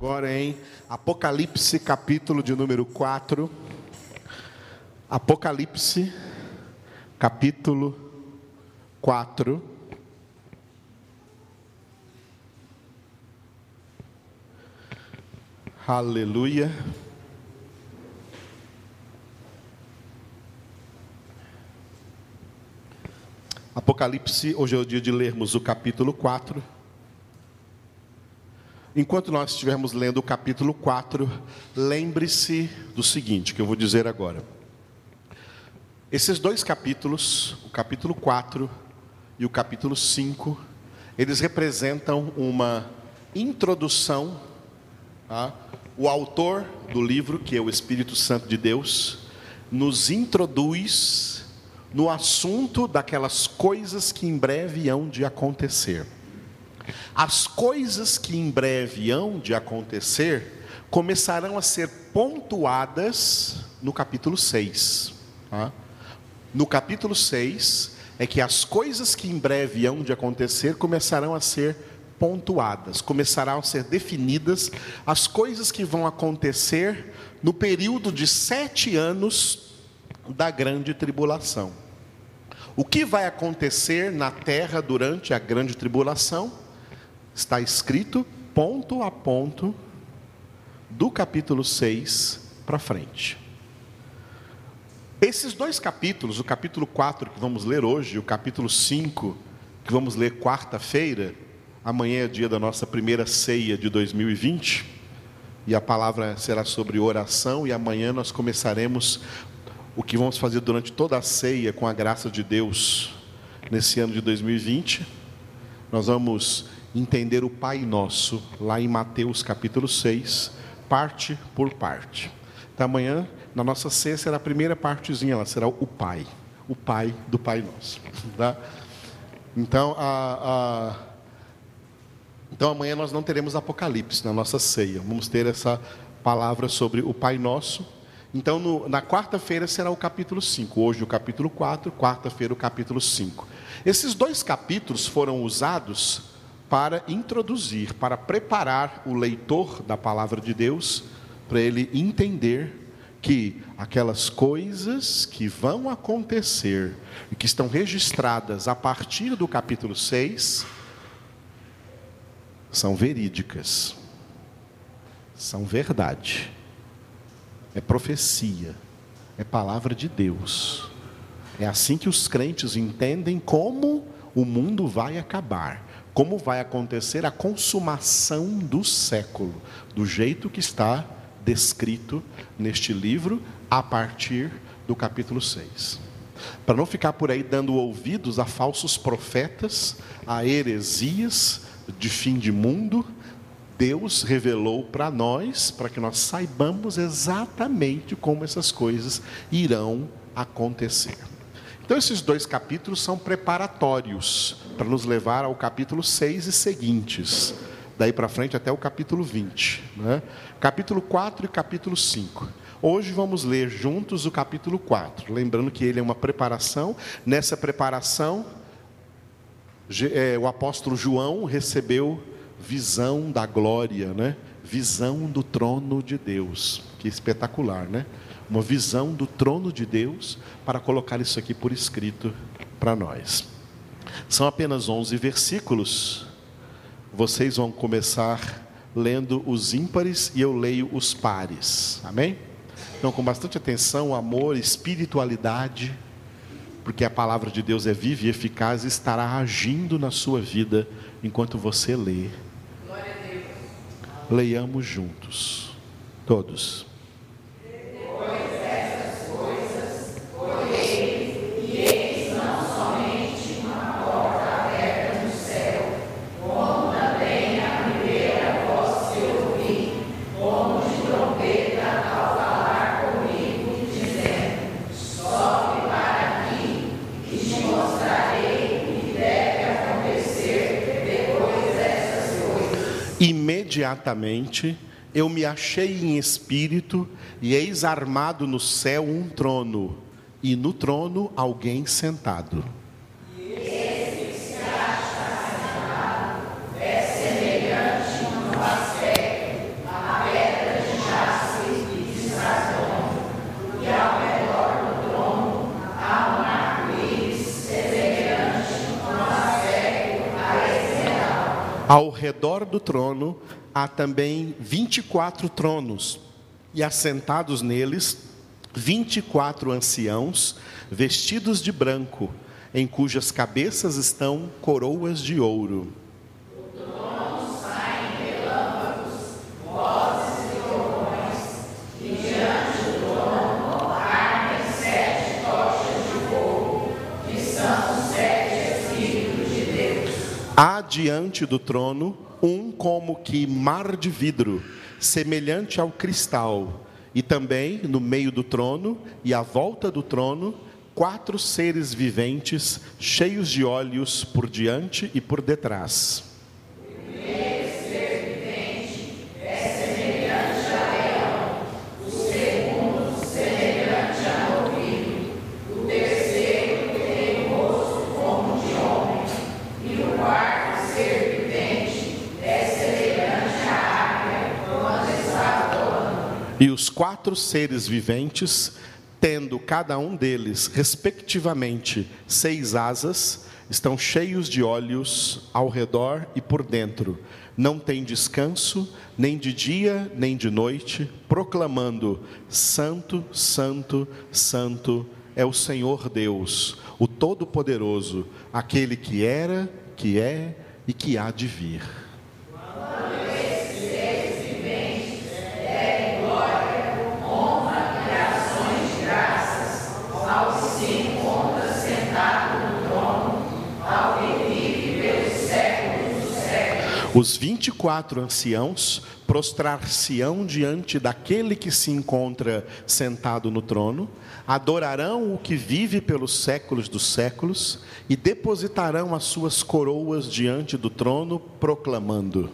agora em Apocalipse, capítulo de número 4. Apocalipse, capítulo 4. Aleluia. Apocalipse, hoje é o dia de lermos o capítulo 4. Enquanto nós estivermos lendo o capítulo 4, lembre-se do seguinte, que eu vou dizer agora. Esses dois capítulos, o capítulo 4 e o capítulo 5, eles representam uma introdução. Tá? O autor do livro, que é o Espírito Santo de Deus, nos introduz no assunto daquelas coisas que em breve hão de acontecer. As coisas que em breve hão de acontecer começarão a ser pontuadas no capítulo 6. Tá? No capítulo 6 é que as coisas que em breve hão de acontecer começarão a ser pontuadas, começarão a ser definidas as coisas que vão acontecer no período de sete anos da grande tribulação. O que vai acontecer na terra durante a grande tribulação? Está escrito ponto a ponto do capítulo 6 para frente. Esses dois capítulos, o capítulo 4 que vamos ler hoje, e o capítulo 5 que vamos ler quarta-feira, amanhã é dia da nossa primeira ceia de 2020, e a palavra será sobre oração, e amanhã nós começaremos o que vamos fazer durante toda a ceia com a graça de Deus nesse ano de 2020. Nós vamos entender o Pai Nosso, lá em Mateus capítulo 6, parte por parte. Então amanhã, na nossa ceia, será a primeira partezinha, ela será o Pai, o Pai do Pai Nosso. Tá? Então, a, a, então amanhã nós não teremos Apocalipse na nossa ceia, vamos ter essa palavra sobre o Pai Nosso. Então, no, na quarta-feira será o capítulo 5, hoje o capítulo 4, quarta-feira o capítulo 5. Esses dois capítulos foram usados para introduzir, para preparar o leitor da palavra de Deus, para ele entender que aquelas coisas que vão acontecer e que estão registradas a partir do capítulo 6 são verídicas, são verdade, é profecia, é palavra de Deus. É assim que os crentes entendem como o mundo vai acabar como vai acontecer a consumação do século, do jeito que está descrito neste livro, a partir do capítulo 6. Para não ficar por aí dando ouvidos a falsos profetas, a heresias de fim de mundo, Deus revelou para nós, para que nós saibamos exatamente como essas coisas irão acontecer. Então, esses dois capítulos são preparatórios para nos levar ao capítulo 6 e seguintes, daí para frente até o capítulo 20. Né? Capítulo 4 e capítulo 5. Hoje vamos ler juntos o capítulo 4, lembrando que ele é uma preparação. Nessa preparação, é, o apóstolo João recebeu visão da glória, né? visão do trono de Deus. Que espetacular, né? Uma visão do trono de Deus para colocar isso aqui por escrito para nós. São apenas 11 versículos. Vocês vão começar lendo os ímpares e eu leio os pares. Amém? Então, com bastante atenção, amor, espiritualidade, porque a palavra de Deus é viva e eficaz e estará agindo na sua vida enquanto você lê. Leiamos juntos, todos. Imediatamente eu me achei em espírito, e eis armado no céu um trono, e no trono alguém sentado. Ao redor do trono há também 24 tronos, e assentados neles, 24 anciãos, vestidos de branco, em cujas cabeças estão coroas de ouro. Há diante do trono um como que mar de vidro, semelhante ao cristal, e também no meio do trono e à volta do trono, quatro seres viventes, cheios de olhos por diante e por detrás. E os quatro seres viventes, tendo cada um deles, respectivamente, seis asas, estão cheios de olhos ao redor e por dentro. Não tem descanso, nem de dia, nem de noite, proclamando: Santo, Santo, Santo é o Senhor Deus, o Todo-Poderoso, aquele que era, que é e que há de vir. Os 24 anciãos prostrar-se-ão diante daquele que se encontra sentado no trono, adorarão o que vive pelos séculos dos séculos e depositarão as suas coroas diante do trono, proclamando: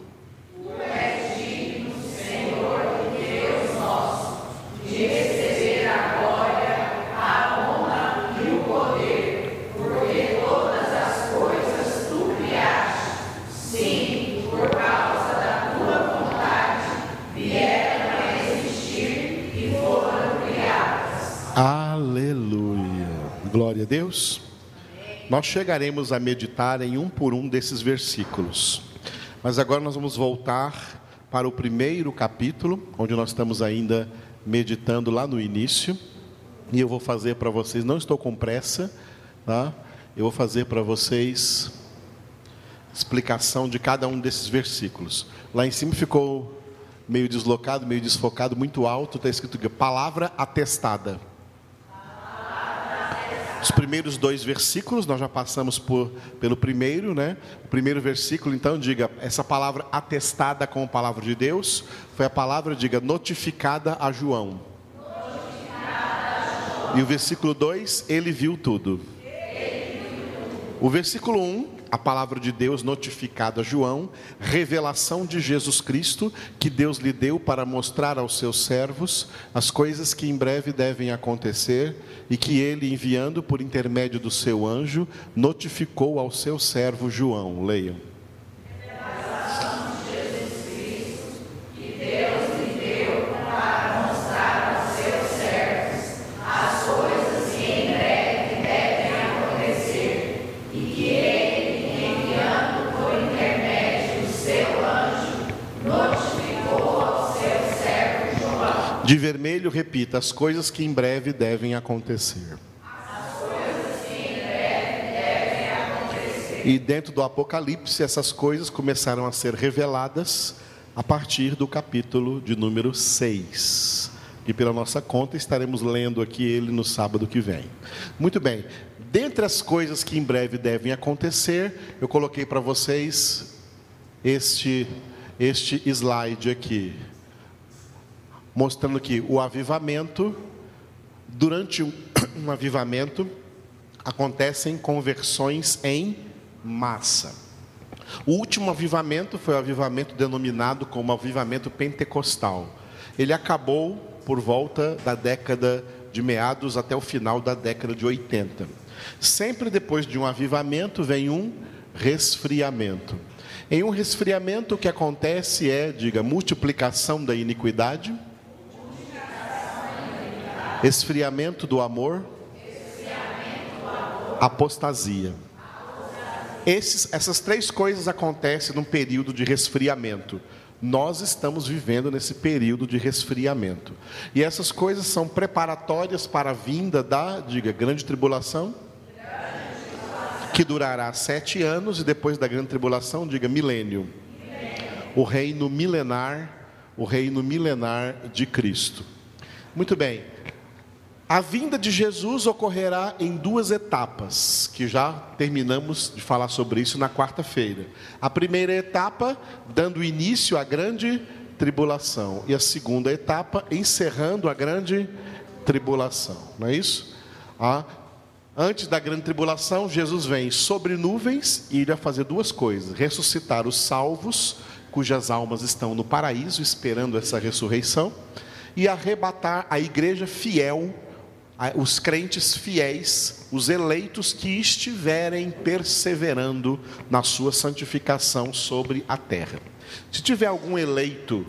Deus. Nós chegaremos a meditar em um por um desses versículos. Mas agora nós vamos voltar para o primeiro capítulo, onde nós estamos ainda meditando lá no início. E eu vou fazer para vocês, não estou com pressa, tá? Eu vou fazer para vocês explicação de cada um desses versículos. Lá em cima ficou meio deslocado, meio desfocado, muito alto, está escrito palavra atestada. Os primeiros dois versículos, nós já passamos por, pelo primeiro, né? O primeiro versículo, então, diga, essa palavra atestada com a palavra de Deus, foi a palavra, diga, notificada a João. Notificada a João. E o versículo 2, ele viu tudo. Ele viu tudo. O versículo 1, um, a palavra de Deus notificada a João, revelação de Jesus Cristo que Deus lhe deu para mostrar aos seus servos as coisas que em breve devem acontecer e que ele, enviando por intermédio do seu anjo, notificou ao seu servo João. Leiam. De vermelho, repita: as coisas que em breve devem acontecer. E dentro do Apocalipse, essas coisas começaram a ser reveladas a partir do capítulo de número 6. E pela nossa conta estaremos lendo aqui ele no sábado que vem. Muito bem. Dentre as coisas que em breve devem acontecer, eu coloquei para vocês este este slide aqui mostrando que o avivamento, durante um, avivamento, acontecem conversões em massa. O último avivamento foi o avivamento denominado como avivamento pentecostal. Ele acabou por volta da década de meados até o final da década de 80. Sempre depois de um avivamento vem um resfriamento. Em um resfriamento o que acontece é, diga, multiplicação da iniquidade, Esfriamento do amor. Apostasia. Esses, essas três coisas acontecem num período de resfriamento. Nós estamos vivendo nesse período de resfriamento. E essas coisas são preparatórias para a vinda da, diga, grande tribulação, que durará sete anos, e depois da grande tribulação, diga, milênio. O reino milenar, o reino milenar de Cristo. Muito bem. A vinda de Jesus ocorrerá em duas etapas, que já terminamos de falar sobre isso na quarta-feira. A primeira etapa, dando início à grande tribulação, e a segunda etapa, encerrando a grande tribulação, não é isso? Ah, antes da grande tribulação, Jesus vem sobre nuvens e irá fazer duas coisas: ressuscitar os salvos, cujas almas estão no paraíso esperando essa ressurreição, e arrebatar a igreja fiel os crentes fiéis, os eleitos que estiverem perseverando na sua santificação sobre a terra. Se tiver algum eleito,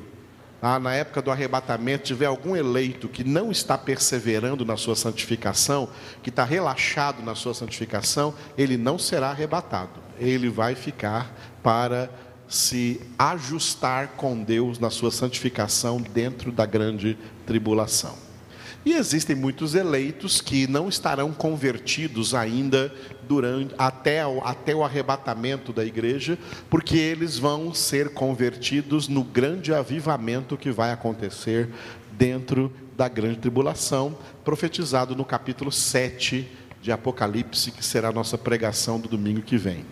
ah, na época do arrebatamento, tiver algum eleito que não está perseverando na sua santificação, que está relaxado na sua santificação, ele não será arrebatado, ele vai ficar para se ajustar com Deus na sua santificação dentro da grande tribulação. E existem muitos eleitos que não estarão convertidos ainda durante até o, até o arrebatamento da igreja, porque eles vão ser convertidos no grande avivamento que vai acontecer dentro da grande tribulação, profetizado no capítulo 7 de Apocalipse, que será a nossa pregação do domingo que vem.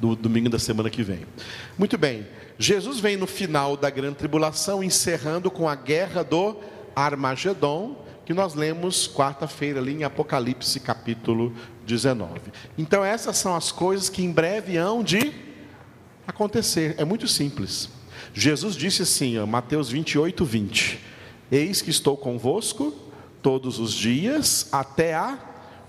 Do domingo da semana que vem. Muito bem. Jesus vem no final da grande tribulação, encerrando com a guerra do Armagedon, que nós lemos quarta-feira ali em Apocalipse capítulo 19. Então essas são as coisas que em breve hão de acontecer. É muito simples. Jesus disse assim, ó, Mateus 28, 20: Eis que estou convosco todos os dias até a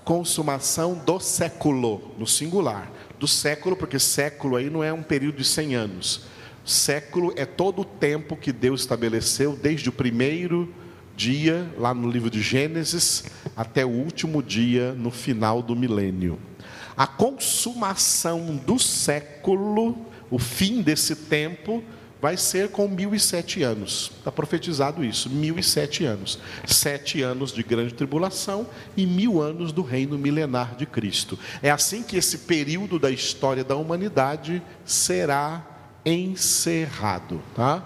consumação do século, no singular. Do século, porque século aí não é um período de 100 anos. Século é todo o tempo que Deus estabeleceu, desde o primeiro dia, lá no livro de Gênesis, até o último dia, no final do milênio. A consumação do século, o fim desse tempo, vai ser com mil e sete anos. Está profetizado isso, mil e sete anos. Sete anos de grande tribulação e mil anos do reino milenar de Cristo. É assim que esse período da história da humanidade será encerrado. Tá?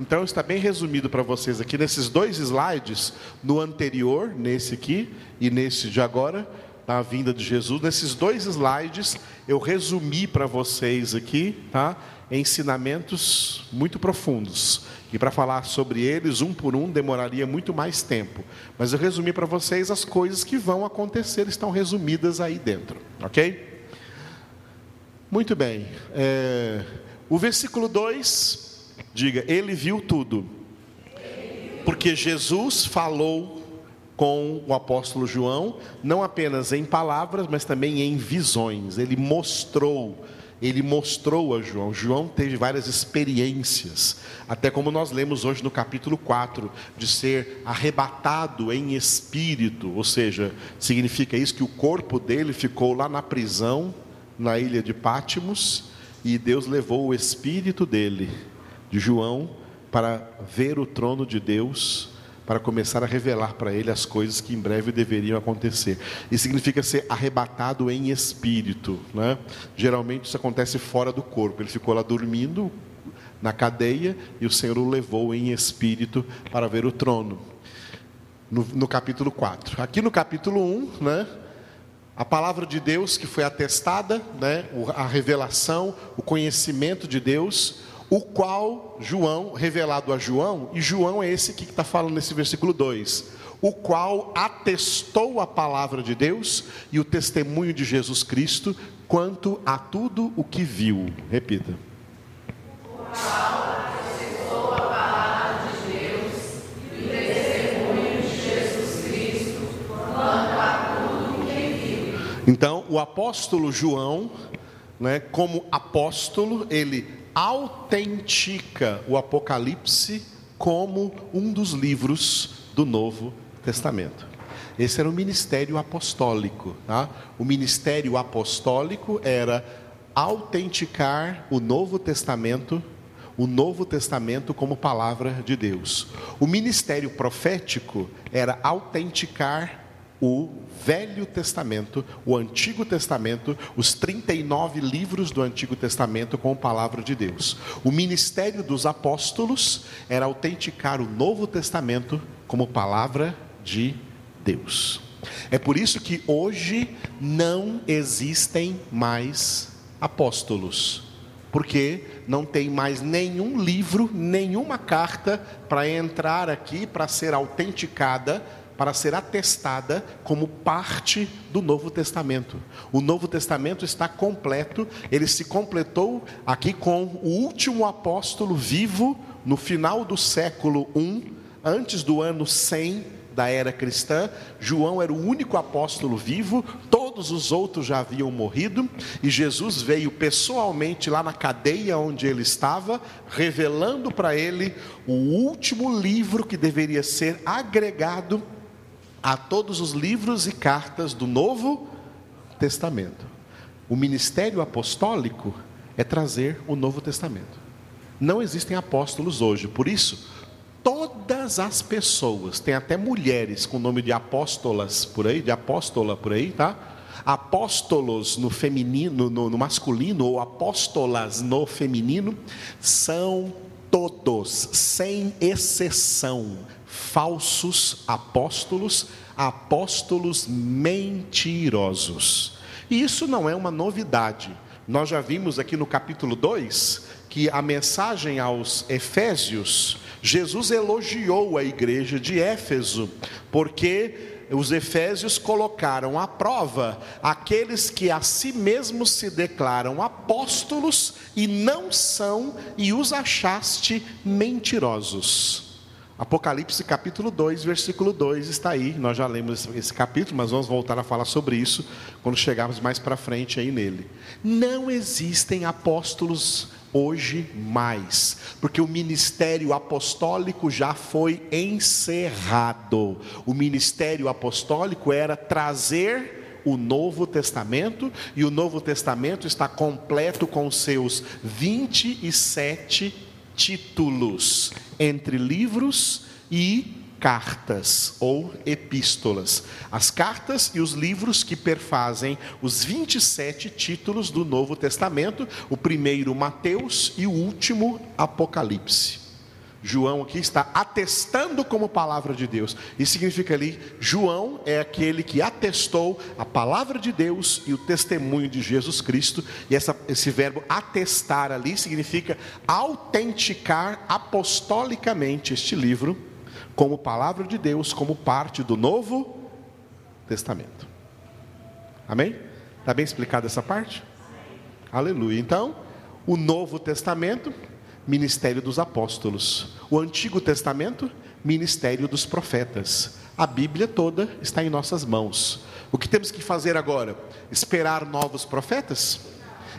Então está bem resumido para vocês aqui nesses dois slides, no anterior, nesse aqui e nesse de agora, da vinda de Jesus. Nesses dois slides eu resumi para vocês aqui, tá? Ensinamentos muito profundos. E para falar sobre eles, um por um, demoraria muito mais tempo. Mas eu resumi para vocês as coisas que vão acontecer, estão resumidas aí dentro, ok? Muito bem. É... O versículo 2 Diga, ele viu tudo. Porque Jesus falou com o apóstolo João, não apenas em palavras, mas também em visões. Ele mostrou, ele mostrou a João. João teve várias experiências, até como nós lemos hoje no capítulo 4, de ser arrebatado em espírito, ou seja, significa isso que o corpo dele ficou lá na prisão, na ilha de Pátimos, e Deus levou o espírito dele de João para ver o trono de Deus, para começar a revelar para ele as coisas que em breve deveriam acontecer. Isso significa ser arrebatado em espírito. Né? Geralmente isso acontece fora do corpo. Ele ficou lá dormindo na cadeia e o Senhor o levou em espírito para ver o trono. No, no capítulo 4. Aqui no capítulo 1, né? A palavra de Deus que foi atestada, né? a revelação, o conhecimento de Deus, o qual João, revelado a João, e João é esse que está falando nesse versículo 2, o qual atestou a palavra de Deus e o testemunho de Jesus Cristo quanto a tudo o que viu. Repita. O qual atestou a palavra de Deus e o testemunho de Jesus Cristo quanto a tudo o que viu. Então, o apóstolo João, né, como apóstolo, ele autentica o Apocalipse como um dos livros do Novo Testamento. Esse era o ministério apostólico. Tá? O ministério apostólico era autenticar o Novo Testamento, o Novo Testamento como palavra de Deus. O ministério profético era autenticar o Velho Testamento, o Antigo Testamento, os 39 livros do Antigo Testamento com a palavra de Deus. O ministério dos apóstolos era autenticar o Novo Testamento como palavra de Deus. É por isso que hoje não existem mais apóstolos, porque não tem mais nenhum livro, nenhuma carta para entrar aqui para ser autenticada para ser atestada como parte do Novo Testamento. O Novo Testamento está completo, ele se completou aqui com o último apóstolo vivo no final do século I, antes do ano 100 da era cristã. João era o único apóstolo vivo, todos os outros já haviam morrido, e Jesus veio pessoalmente lá na cadeia onde ele estava, revelando para ele o último livro que deveria ser agregado a todos os livros e cartas do Novo Testamento. O ministério apostólico é trazer o Novo Testamento. Não existem apóstolos hoje, por isso, todas as pessoas, tem até mulheres com o nome de apóstolas por aí, de apóstola por aí, tá? Apóstolos no feminino, no, no masculino, ou apóstolas no feminino, são todos, sem exceção, falsos apóstolos, apóstolos mentirosos. E isso não é uma novidade. Nós já vimos aqui no capítulo 2 que a mensagem aos Efésios, Jesus elogiou a igreja de Éfeso, porque os efésios colocaram à prova aqueles que a si mesmos se declaram apóstolos e não são, e os achaste mentirosos. Apocalipse capítulo 2, versículo 2 está aí. Nós já lemos esse capítulo, mas vamos voltar a falar sobre isso quando chegarmos mais para frente aí nele. Não existem apóstolos hoje mais, porque o ministério apostólico já foi encerrado. O ministério apostólico era trazer o Novo Testamento, e o Novo Testamento está completo com seus 27 títulos entre livros e cartas ou epístolas. As cartas e os livros que perfazem os 27 títulos do Novo Testamento, o primeiro Mateus e o último Apocalipse. João aqui está atestando como palavra de Deus. Isso significa ali, João é aquele que atestou a palavra de Deus e o testemunho de Jesus Cristo. E essa, esse verbo atestar ali significa autenticar apostolicamente este livro como palavra de Deus, como parte do Novo Testamento. Amém? Está bem explicada essa parte? Aleluia. Então, o Novo Testamento ministério dos apóstolos. O Antigo Testamento, ministério dos profetas. A Bíblia toda está em nossas mãos. O que temos que fazer agora? Esperar novos profetas?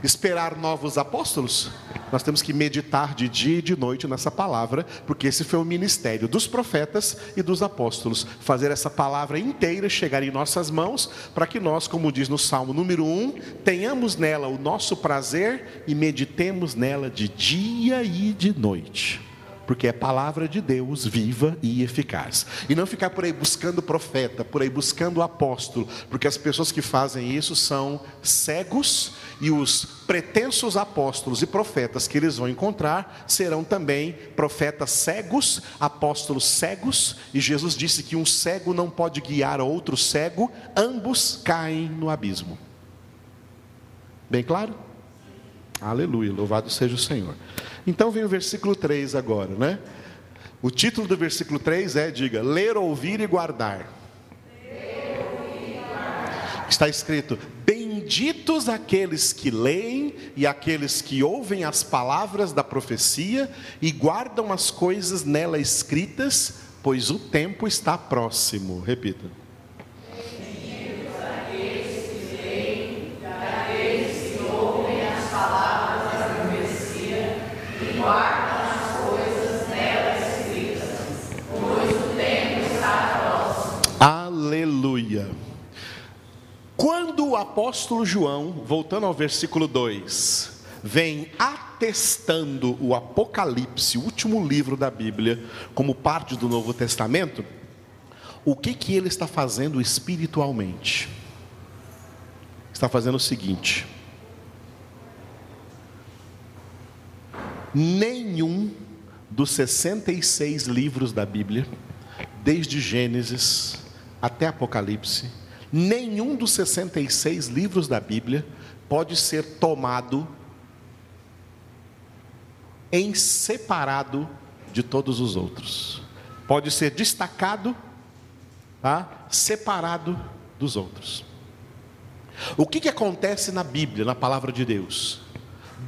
Esperar novos apóstolos? Nós temos que meditar de dia e de noite nessa palavra, porque esse foi o ministério dos profetas e dos apóstolos. Fazer essa palavra inteira chegar em nossas mãos, para que nós, como diz no Salmo número 1, tenhamos nela o nosso prazer e meditemos nela de dia e de noite porque é palavra de Deus viva e eficaz. E não ficar por aí buscando profeta, por aí buscando apóstolo, porque as pessoas que fazem isso são cegos e os pretensos apóstolos e profetas que eles vão encontrar serão também profetas cegos, apóstolos cegos, e Jesus disse que um cego não pode guiar outro cego, ambos caem no abismo. Bem claro? Aleluia, louvado seja o Senhor. Então vem o versículo 3 agora, né? O título do versículo 3 é, diga, ler, ouvir e guardar. Está escrito: Benditos aqueles que leem e aqueles que ouvem as palavras da profecia e guardam as coisas nela escritas, pois o tempo está próximo. Repita. Quando o apóstolo João, voltando ao versículo 2, vem atestando o Apocalipse, o último livro da Bíblia, como parte do Novo Testamento, o que que ele está fazendo espiritualmente? Está fazendo o seguinte: nenhum dos 66 livros da Bíblia, desde Gênesis até Apocalipse, nenhum dos 66 livros da Bíblia pode ser tomado em separado de todos os outros. Pode ser destacado, tá? separado dos outros. O que, que acontece na Bíblia, na palavra de Deus?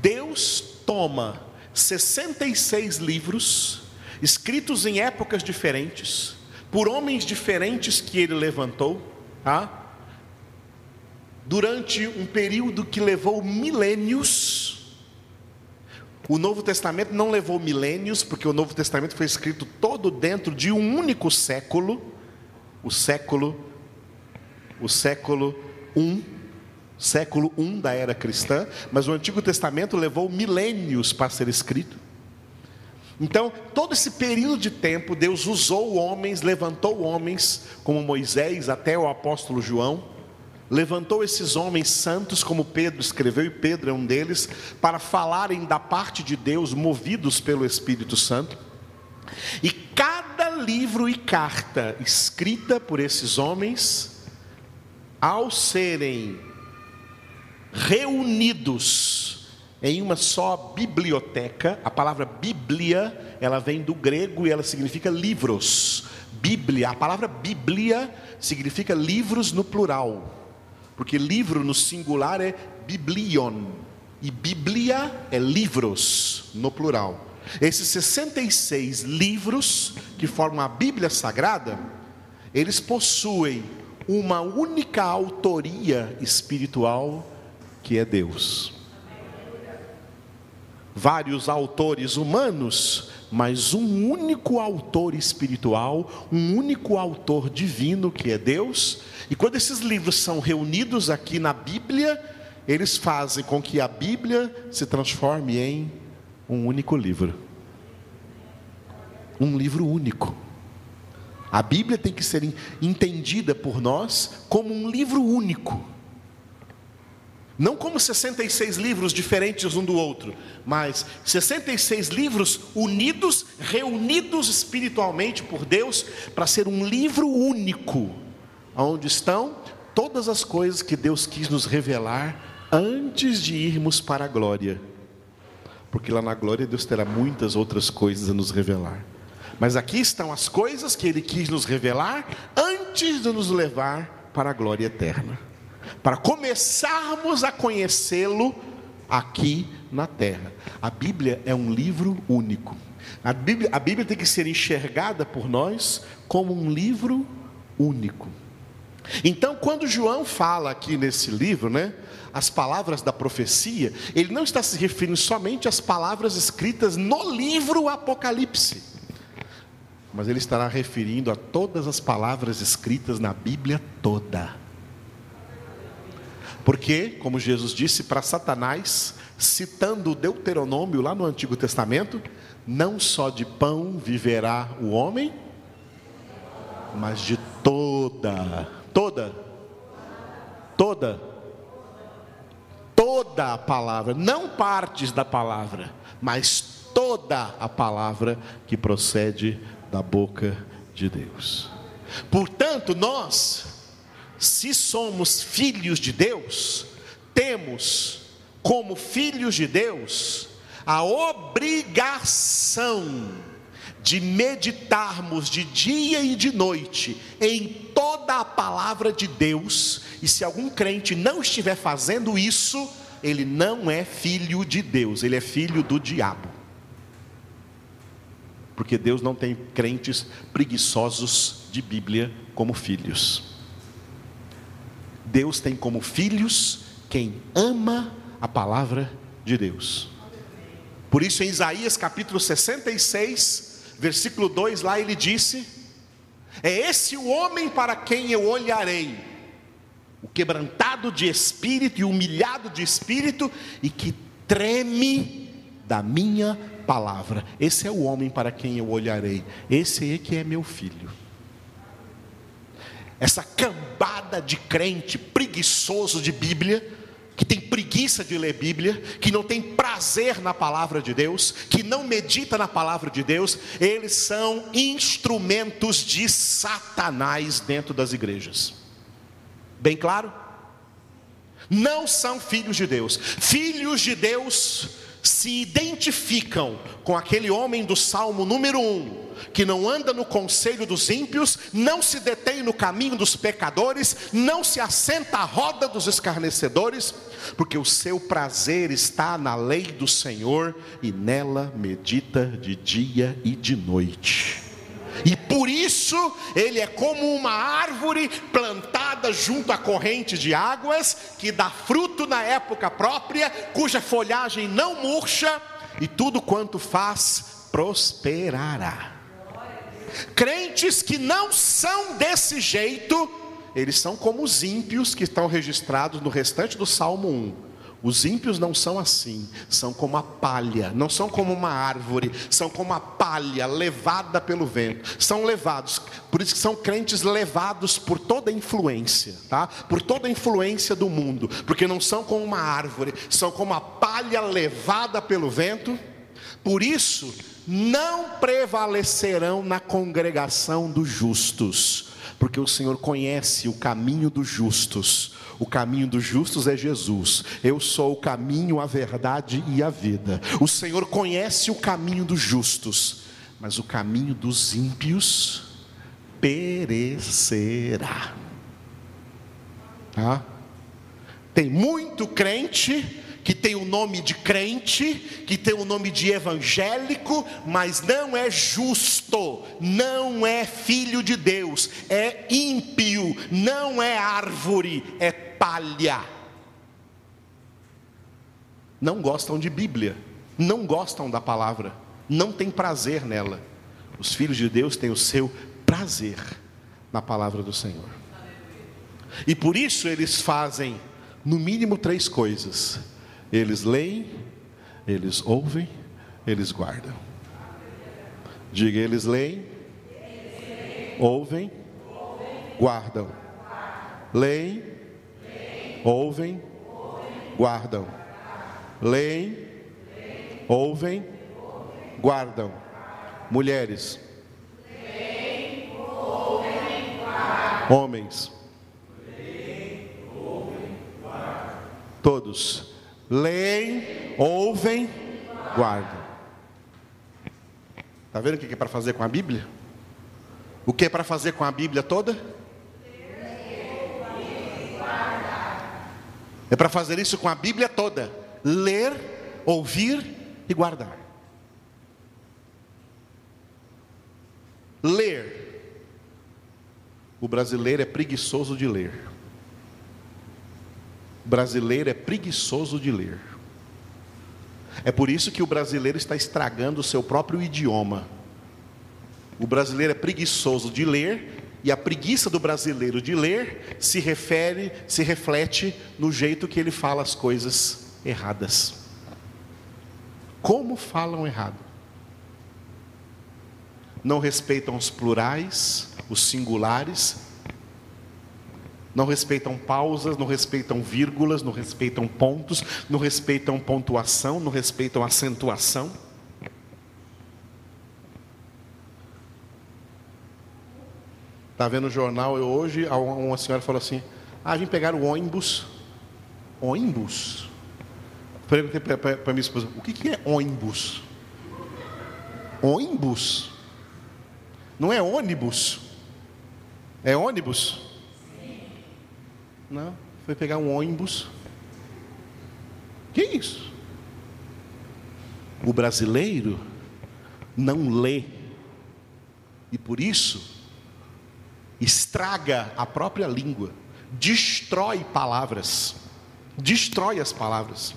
Deus toma 66 livros, escritos em épocas diferentes, por homens diferentes que ele levantou, tá? durante um período que levou milênios. O Novo Testamento não levou milênios, porque o Novo Testamento foi escrito todo dentro de um único século, o século, o século 1, século 1 da era cristã, mas o Antigo Testamento levou milênios para ser escrito. Então, todo esse período de tempo, Deus usou homens, levantou homens, como Moisés, até o apóstolo João, levantou esses homens santos, como Pedro escreveu, e Pedro é um deles, para falarem da parte de Deus, movidos pelo Espírito Santo. E cada livro e carta escrita por esses homens, ao serem reunidos em uma só biblioteca. A palavra Bíblia, ela vem do grego e ela significa livros. Bíblia, a palavra Bíblia significa livros no plural. Porque livro no singular é biblion e Bíblia é livros no plural. Esses 66 livros que formam a Bíblia Sagrada, eles possuem uma única autoria espiritual que é Deus. Vários autores humanos, mas um único autor espiritual, um único autor divino que é Deus. E quando esses livros são reunidos aqui na Bíblia, eles fazem com que a Bíblia se transforme em um único livro. Um livro único. A Bíblia tem que ser entendida por nós como um livro único não como 66 livros diferentes um do outro, mas 66 livros unidos, reunidos espiritualmente por Deus, para ser um livro único, onde estão todas as coisas que Deus quis nos revelar antes de irmos para a glória. Porque lá na glória Deus terá muitas outras coisas a nos revelar. Mas aqui estão as coisas que Ele quis nos revelar antes de nos levar para a glória eterna para começarmos a conhecê-lo aqui na terra. A Bíblia é um livro único. A Bíblia, a Bíblia tem que ser enxergada por nós como um livro único. Então, quando João fala aqui nesse livro, né, as palavras da profecia, ele não está se referindo somente às palavras escritas no livro Apocalipse, mas ele estará referindo a todas as palavras escritas na Bíblia toda. Porque, como Jesus disse para Satanás, citando o Deuteronômio lá no Antigo Testamento, não só de pão viverá o homem, mas de toda, toda, toda, toda a palavra, não partes da palavra, mas toda a palavra que procede da boca de Deus. Portanto, nós se somos filhos de Deus, temos como filhos de Deus a obrigação de meditarmos de dia e de noite em toda a palavra de Deus, e se algum crente não estiver fazendo isso, ele não é filho de Deus, ele é filho do diabo. Porque Deus não tem crentes preguiçosos de Bíblia como filhos. Deus tem como filhos quem ama a palavra de Deus. Por isso, em Isaías capítulo 66, versículo 2, lá ele disse: É esse o homem para quem eu olharei, o quebrantado de espírito e humilhado de espírito, e que treme da minha palavra. Esse é o homem para quem eu olharei. Esse aí que é meu filho. Essa cambada de crente preguiçoso de Bíblia, que tem preguiça de ler Bíblia, que não tem prazer na palavra de Deus, que não medita na palavra de Deus, eles são instrumentos de Satanás dentro das igrejas. Bem claro? Não são filhos de Deus. Filhos de Deus se identificam com aquele homem do Salmo número 1, que não anda no conselho dos ímpios, não se detém no caminho dos pecadores, não se assenta à roda dos escarnecedores, porque o seu prazer está na lei do Senhor e nela medita de dia e de noite. E por isso ele é como uma árvore plantada junto à corrente de águas, que dá fruto na época própria, cuja folhagem não murcha, e tudo quanto faz prosperará. Crentes que não são desse jeito, eles são como os ímpios que estão registrados no restante do Salmo 1 os ímpios não são assim, são como a palha, não são como uma árvore, são como a palha levada pelo vento. São levados, por isso que são crentes levados por toda a influência, tá? Por toda a influência do mundo, porque não são como uma árvore, são como a palha levada pelo vento. Por isso, não prevalecerão na congregação dos justos, porque o Senhor conhece o caminho dos justos o caminho dos justos é Jesus. Eu sou o caminho, a verdade e a vida. O Senhor conhece o caminho dos justos, mas o caminho dos ímpios perecerá. Tá? Tem muito crente que tem o nome de crente, que tem o nome de evangélico, mas não é justo, não é filho de Deus, é ímpio, não é árvore, é palha. Não gostam de Bíblia, não gostam da palavra, não têm prazer nela. Os filhos de Deus têm o seu prazer na palavra do Senhor. E por isso eles fazem, no mínimo, três coisas: eles leem, eles ouvem, eles guardam. Diga, eles leem, ouvem, guardam. Leem, ouvem, guardam. Leem, ouvem, guardam. Mulheres, homens, todos, leem, ouvem, guardam. Está vendo o que é para fazer com a Bíblia? O que é para fazer com a Bíblia toda? É para fazer isso com a Bíblia toda: ler, ouvir e guardar. Ler. O brasileiro é preguiçoso de ler. Brasileiro é preguiçoso de ler. É por isso que o brasileiro está estragando o seu próprio idioma. O brasileiro é preguiçoso de ler e a preguiça do brasileiro de ler se refere, se reflete no jeito que ele fala as coisas erradas. Como falam errado? Não respeitam os plurais, os singulares, não respeitam pausas, não respeitam vírgulas, não respeitam pontos, não respeitam pontuação, não respeitam acentuação. Estava vendo o jornal hoje, uma senhora falou assim: Ah, vim pegar o ônibus. Ônibus? Perguntei para minha esposa: O que, que é ônibus? Ônibus? Não é ônibus? É ônibus? Não, foi pegar um ônibus. Que isso? O brasileiro não lê. E por isso estraga a própria língua, destrói palavras, destrói as palavras.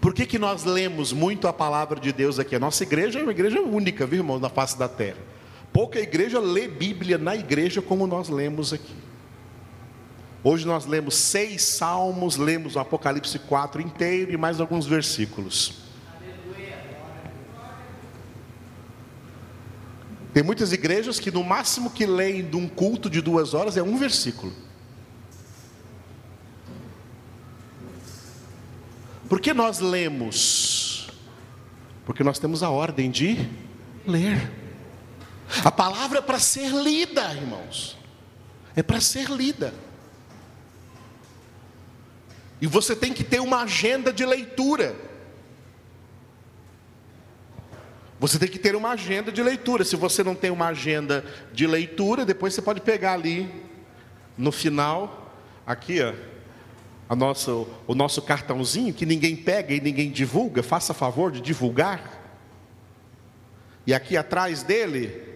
Por que, que nós lemos muito a palavra de Deus aqui? A nossa igreja é uma igreja única, viu, irmão, na face da terra. Pouca igreja lê Bíblia na igreja como nós lemos aqui. Hoje nós lemos seis salmos, lemos o Apocalipse 4 inteiro e mais alguns versículos. Tem muitas igrejas que no máximo que leem de um culto de duas horas é um versículo. Por que nós lemos? Porque nós temos a ordem de ler. A palavra é para ser lida, irmãos. É para ser lida. E você tem que ter uma agenda de leitura. Você tem que ter uma agenda de leitura. Se você não tem uma agenda de leitura, depois você pode pegar ali no final, aqui, ó, a nossa, o nosso cartãozinho que ninguém pega e ninguém divulga. Faça favor de divulgar. E aqui atrás dele,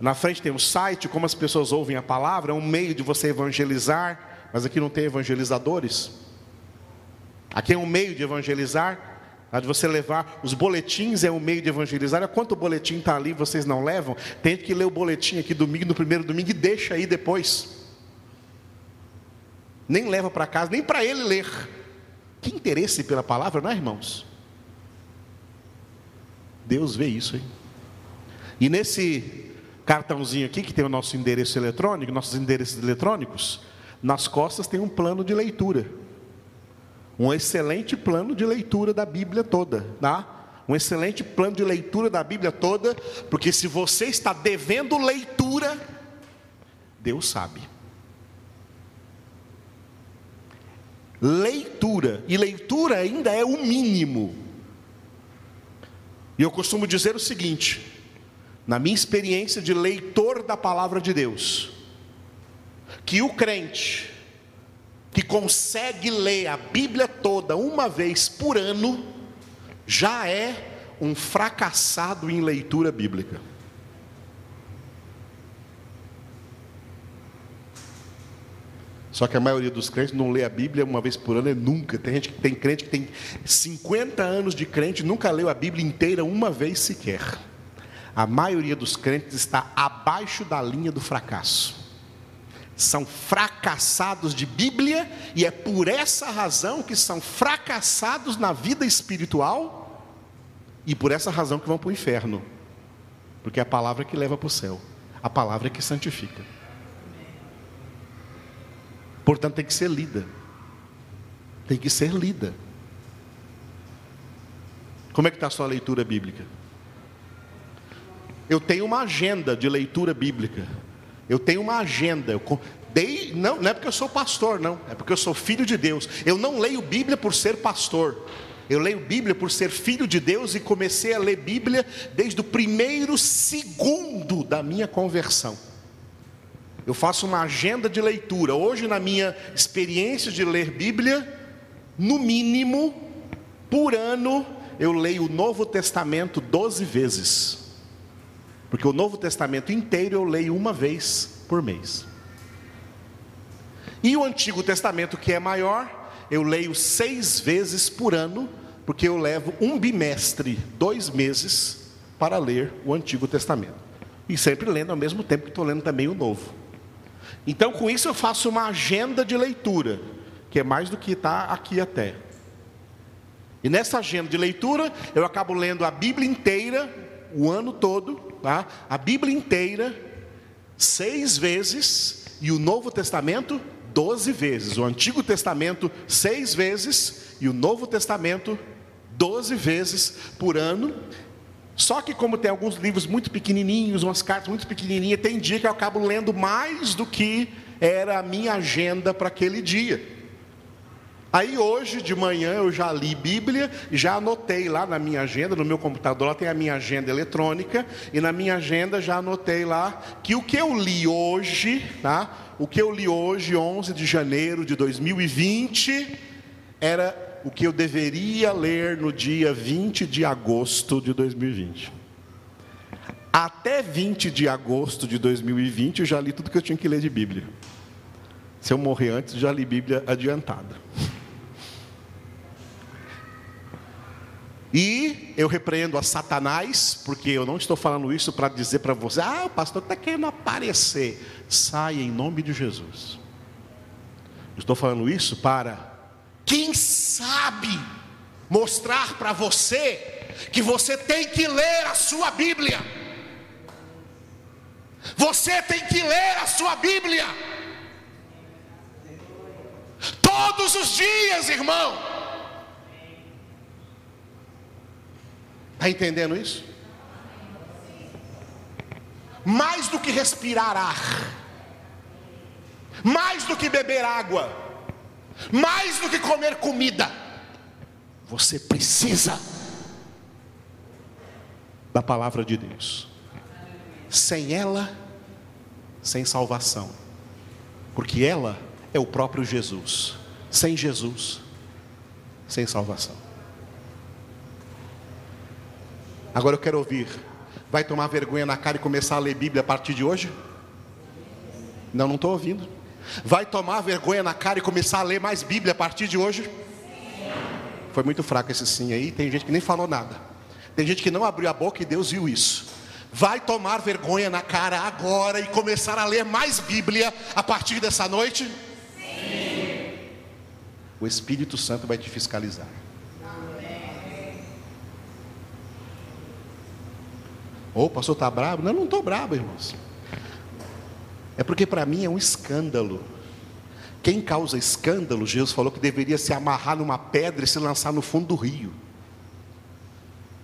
na frente tem um site, como as pessoas ouvem a palavra, é um meio de você evangelizar, mas aqui não tem evangelizadores. Aqui é um meio de evangelizar, de você levar os boletins é um meio de evangelizar. Quanto boletim está ali, vocês não levam? Tem que ler o boletim aqui domingo, no primeiro domingo, e deixa aí depois. Nem leva para casa, nem para ele ler. Que interesse pela palavra, não é, irmãos? Deus vê isso aí. E nesse cartãozinho aqui, que tem o nosso endereço eletrônico, nossos endereços eletrônicos, nas costas tem um plano de leitura um excelente plano de leitura da Bíblia toda, tá? Um excelente plano de leitura da Bíblia toda, porque se você está devendo leitura, Deus sabe. Leitura, e leitura ainda é o mínimo. E eu costumo dizer o seguinte, na minha experiência de leitor da palavra de Deus, que o crente que consegue ler a Bíblia toda uma vez por ano, já é um fracassado em leitura bíblica. Só que a maioria dos crentes não lê a Bíblia uma vez por ano, é nunca. Tem gente que tem crente que tem 50 anos de crente, nunca leu a Bíblia inteira uma vez sequer. A maioria dos crentes está abaixo da linha do fracasso são fracassados de Bíblia, e é por essa razão que são fracassados na vida espiritual, e por essa razão que vão para o inferno, porque é a palavra que leva para o céu, a palavra que santifica. Portanto, tem que ser lida, tem que ser lida. Como é que está a sua leitura bíblica? Eu tenho uma agenda de leitura bíblica. Eu tenho uma agenda. Eu dei, não, não é porque eu sou pastor, não. É porque eu sou filho de Deus. Eu não leio Bíblia por ser pastor. Eu leio Bíblia por ser filho de Deus e comecei a ler Bíblia desde o primeiro segundo da minha conversão. Eu faço uma agenda de leitura. Hoje, na minha experiência de ler Bíblia, no mínimo, por ano, eu leio o Novo Testamento 12 vezes. Porque o Novo Testamento inteiro eu leio uma vez por mês. E o Antigo Testamento, que é maior, eu leio seis vezes por ano, porque eu levo um bimestre, dois meses, para ler o Antigo Testamento. E sempre lendo ao mesmo tempo que estou lendo também o Novo. Então, com isso, eu faço uma agenda de leitura, que é mais do que está aqui até. E nessa agenda de leitura, eu acabo lendo a Bíblia inteira, o ano todo, tá? a Bíblia inteira, seis vezes, e o Novo Testamento, doze vezes. O Antigo Testamento, seis vezes, e o Novo Testamento, doze vezes por ano. Só que, como tem alguns livros muito pequenininhos, umas cartas muito pequenininhas, tem dia que eu acabo lendo mais do que era a minha agenda para aquele dia. Aí hoje de manhã eu já li Bíblia, já anotei lá na minha agenda, no meu computador, lá tem a minha agenda eletrônica, e na minha agenda já anotei lá que o que eu li hoje, tá? O que eu li hoje, 11 de janeiro de 2020, era o que eu deveria ler no dia 20 de agosto de 2020. Até 20 de agosto de 2020 eu já li tudo que eu tinha que ler de Bíblia. Se eu morrer antes, já li Bíblia adiantada. E eu repreendo a Satanás, porque eu não estou falando isso para dizer para você, ah, o pastor está querendo aparecer. Saia em nome de Jesus. estou falando isso para, quem sabe, mostrar para você que você tem que ler a sua Bíblia. Você tem que ler a sua Bíblia. Todos os dias, irmão. Está entendendo isso? Mais do que respirar ar, mais do que beber água, mais do que comer comida, você precisa da palavra de Deus. Sem ela, sem salvação, porque ela é o próprio Jesus. Sem Jesus, sem salvação. Agora eu quero ouvir. Vai tomar vergonha na cara e começar a ler Bíblia a partir de hoje? Não, não estou ouvindo. Vai tomar vergonha na cara e começar a ler mais Bíblia a partir de hoje? Foi muito fraco esse sim aí. Tem gente que nem falou nada. Tem gente que não abriu a boca e Deus viu isso. Vai tomar vergonha na cara agora e começar a ler mais Bíblia a partir dessa noite? Sim. O Espírito Santo vai te fiscalizar. Ou o pastor está bravo? Não, não estou bravo, irmãos. É porque para mim é um escândalo. Quem causa escândalo, Jesus falou que deveria se amarrar numa pedra e se lançar no fundo do rio.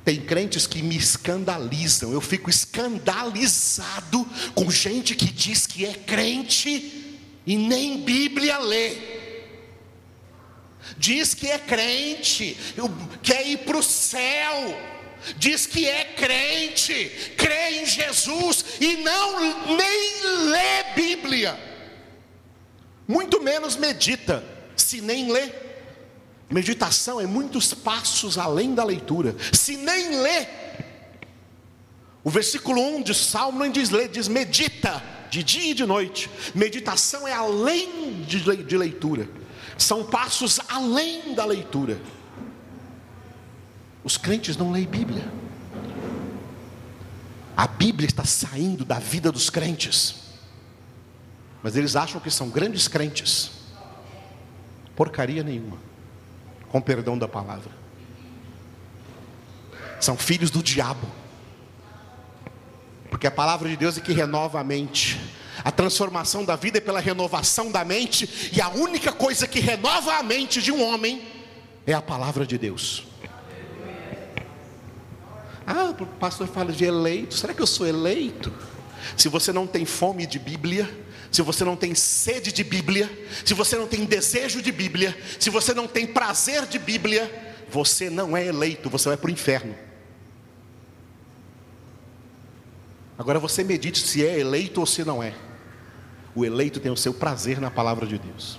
Tem crentes que me escandalizam, eu fico escandalizado com gente que diz que é crente e nem Bíblia lê. Diz que é crente, quer ir para o céu, diz que é crente, crê em Jesus e não nem lê Bíblia, muito menos medita, se nem lê. Meditação é muitos passos além da leitura, se nem lê. O versículo 1 de Salmo não diz lê, diz medita, de dia e de noite. Meditação é além de leitura, são passos além da leitura. Os crentes não leem Bíblia. A Bíblia está saindo da vida dos crentes. Mas eles acham que são grandes crentes. Porcaria nenhuma. Com perdão da palavra. São filhos do diabo. Porque a palavra de Deus é que renova a mente. A transformação da vida é pela renovação da mente. E a única coisa que renova a mente de um homem é a palavra de Deus. Ah, o pastor fala de eleito. Será que eu sou eleito? Se você não tem fome de Bíblia, se você não tem sede de Bíblia, se você não tem desejo de Bíblia, se você não tem prazer de Bíblia, você não é eleito, você vai para o inferno. Agora você medite se é eleito ou se não é. O eleito tem o seu prazer na palavra de Deus.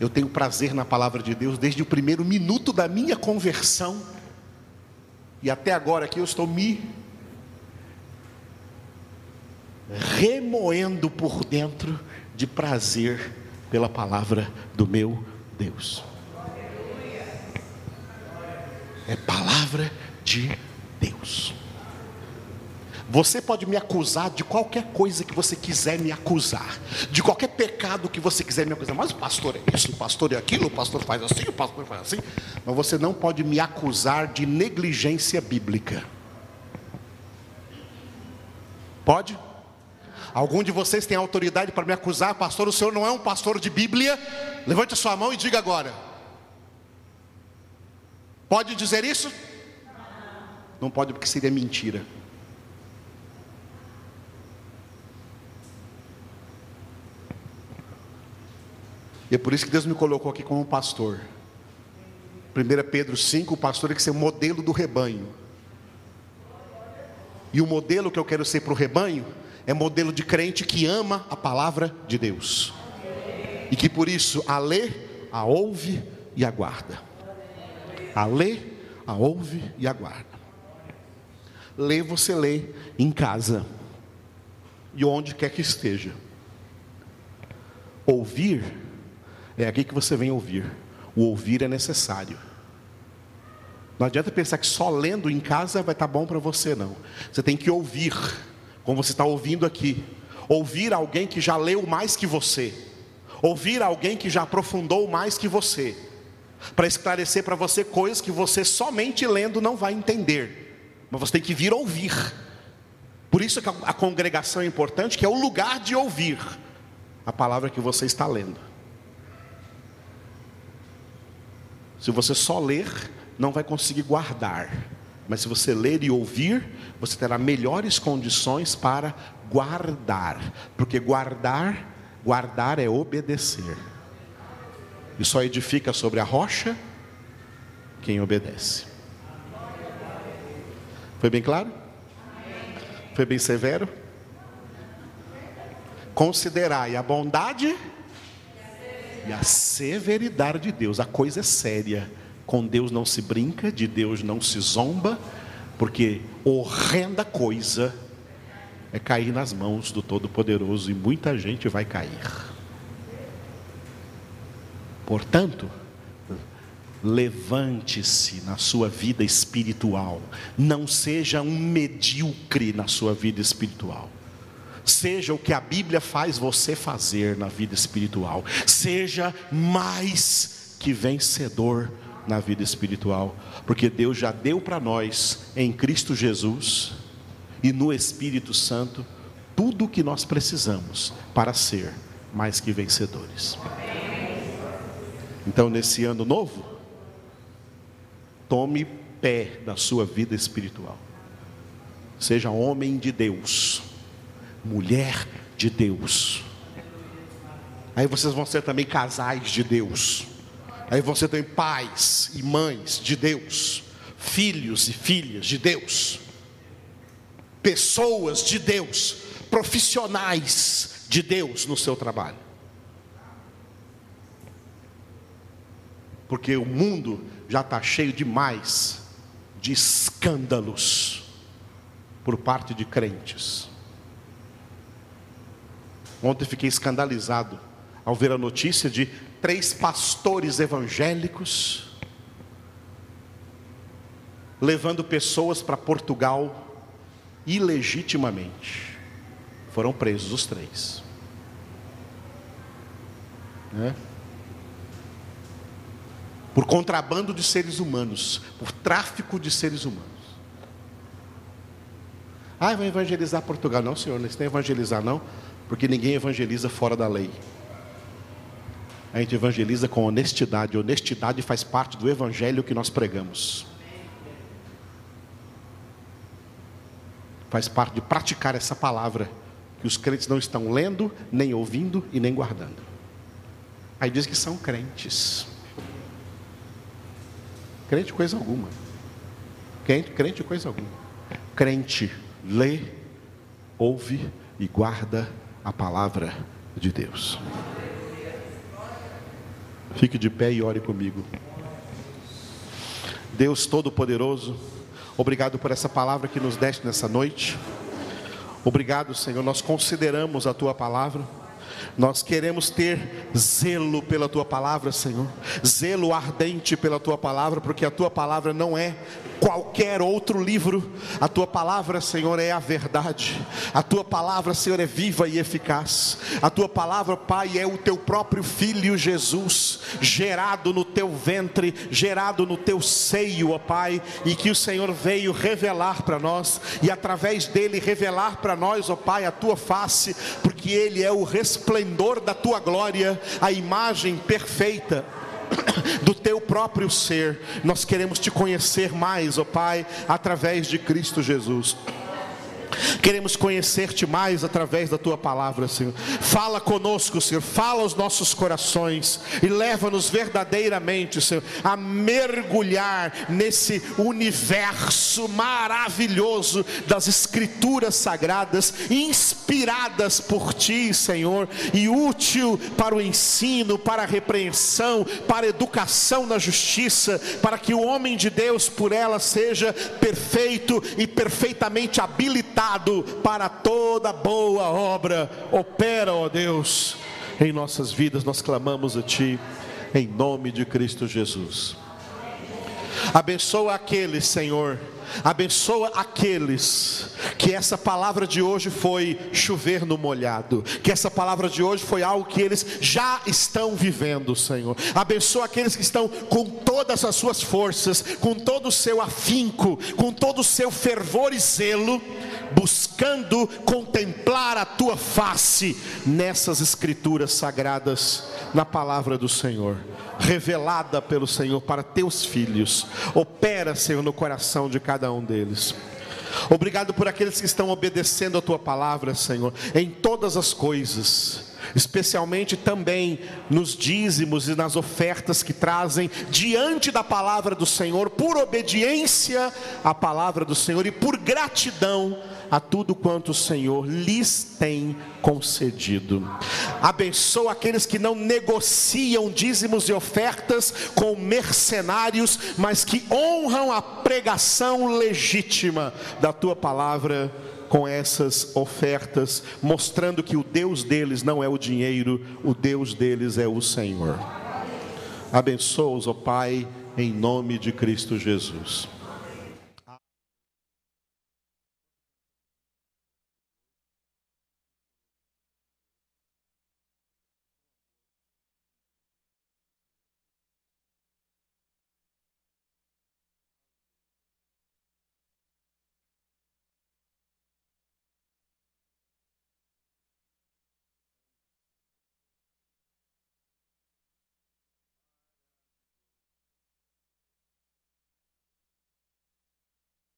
Eu tenho prazer na palavra de Deus desde o primeiro minuto da minha conversão e até agora aqui eu estou me remoendo por dentro de prazer pela palavra do meu Deus. É palavra de Deus. Você pode me acusar de qualquer coisa que você quiser me acusar, de qualquer pecado que você quiser me acusar. Mas o pastor é isso, o pastor é aquilo, o pastor faz assim, o pastor faz assim. Mas você não pode me acusar de negligência bíblica. Pode? Algum de vocês tem autoridade para me acusar, pastor? O senhor não é um pastor de Bíblia? Levante a sua mão e diga agora. Pode dizer isso? Não pode, porque seria mentira. E é por isso que Deus me colocou aqui como pastor. 1 Pedro 5, o pastor tem que ser o modelo do rebanho. E o modelo que eu quero ser para o rebanho é modelo de crente que ama a palavra de Deus. E que por isso a lê, a ouve e aguarda. A lê, a ouve e aguarda. Lê, você lê em casa. E onde quer que esteja. Ouvir é aqui que você vem ouvir. O ouvir é necessário. Não adianta pensar que só lendo em casa vai estar bom para você, não. Você tem que ouvir, como você está ouvindo aqui. Ouvir alguém que já leu mais que você. Ouvir alguém que já aprofundou mais que você. Para esclarecer para você coisas que você somente lendo não vai entender. Mas você tem que vir ouvir. Por isso que a congregação é importante, que é o lugar de ouvir a palavra que você está lendo. Se você só ler, não vai conseguir guardar. Mas se você ler e ouvir, você terá melhores condições para guardar. Porque guardar, guardar é obedecer. E só edifica sobre a rocha quem obedece. Foi bem claro? Foi bem severo? Considerai a bondade e a severidade de Deus. A coisa é séria. Com Deus não se brinca, de Deus não se zomba, porque horrenda coisa é cair nas mãos do Todo-Poderoso e muita gente vai cair. Portanto, Levante-se na sua vida espiritual. Não seja um medíocre na sua vida espiritual. Seja o que a Bíblia faz você fazer na vida espiritual. Seja mais que vencedor na vida espiritual. Porque Deus já deu para nós, em Cristo Jesus e no Espírito Santo, tudo o que nós precisamos para ser mais que vencedores. Então, nesse ano novo, tome pé da sua vida espiritual. Seja homem de Deus, mulher de Deus. Aí vocês vão ser também casais de Deus. Aí ser também pais e mães de Deus, filhos e filhas de Deus, pessoas de Deus, profissionais de Deus no seu trabalho. Porque o mundo já está cheio demais de escândalos por parte de crentes. Ontem fiquei escandalizado ao ver a notícia de três pastores evangélicos levando pessoas para Portugal ilegitimamente. Foram presos os três. Né? por contrabando de seres humanos, por tráfico de seres humanos. Ah, vai evangelizar Portugal. Não, senhor, não tem evangelizar, não, porque ninguém evangeliza fora da lei. A gente evangeliza com honestidade. Honestidade faz parte do evangelho que nós pregamos. Faz parte de praticar essa palavra que os crentes não estão lendo, nem ouvindo e nem guardando. Aí diz que são crentes. Crente coisa alguma. Crente, crente coisa alguma. Crente lê, ouve e guarda a palavra de Deus. Fique de pé e ore comigo. Deus Todo-Poderoso, obrigado por essa palavra que nos deste nessa noite. Obrigado, Senhor. Nós consideramos a tua palavra. Nós queremos ter zelo pela tua palavra, Senhor, zelo ardente pela tua palavra, porque a tua palavra não é qualquer outro livro. A tua palavra, Senhor, é a verdade. A tua palavra, Senhor, é viva e eficaz. A tua palavra, Pai, é o teu próprio filho Jesus, gerado no teu ventre, gerado no teu seio, ó Pai, e que o Senhor veio revelar para nós e através dele revelar para nós, ó Pai, a tua face, porque ele é o resplendor da tua glória, a imagem perfeita do teu próprio ser. Nós queremos te conhecer mais, ó Pai, através de Cristo Jesus. Queremos conhecer-te mais através da tua palavra, Senhor. Fala conosco, Senhor. Fala aos nossos corações e leva-nos verdadeiramente, Senhor, a mergulhar nesse universo maravilhoso das Escrituras sagradas, inspiradas por Ti, Senhor, e útil para o ensino, para a repreensão, para a educação na justiça, para que o homem de Deus por ela seja perfeito e perfeitamente habilitado para toda boa obra. Opera, ó Deus, em nossas vidas, nós clamamos a Ti, em nome de Cristo Jesus. Abençoa aqueles, Senhor, abençoa aqueles que essa palavra de hoje foi chover no molhado, que essa palavra de hoje foi algo que eles já estão vivendo, Senhor. Abençoa aqueles que estão com todas as suas forças, com todo o seu afinco, com todo o seu fervor e zelo, buscando contemplar a tua face nessas escrituras sagradas, na palavra do Senhor revelada pelo Senhor para teus filhos. Opera, Senhor, no coração de cada um deles. Obrigado por aqueles que estão obedecendo a tua palavra, Senhor, em todas as coisas especialmente também nos dízimos e nas ofertas que trazem diante da palavra do Senhor, por obediência à palavra do Senhor e por gratidão a tudo quanto o Senhor lhes tem concedido. Abençoa aqueles que não negociam dízimos e ofertas com mercenários, mas que honram a pregação legítima da tua palavra com essas ofertas, mostrando que o Deus deles não é o dinheiro, o Deus deles é o Senhor. Abençoa-os, ó Pai, em nome de Cristo Jesus.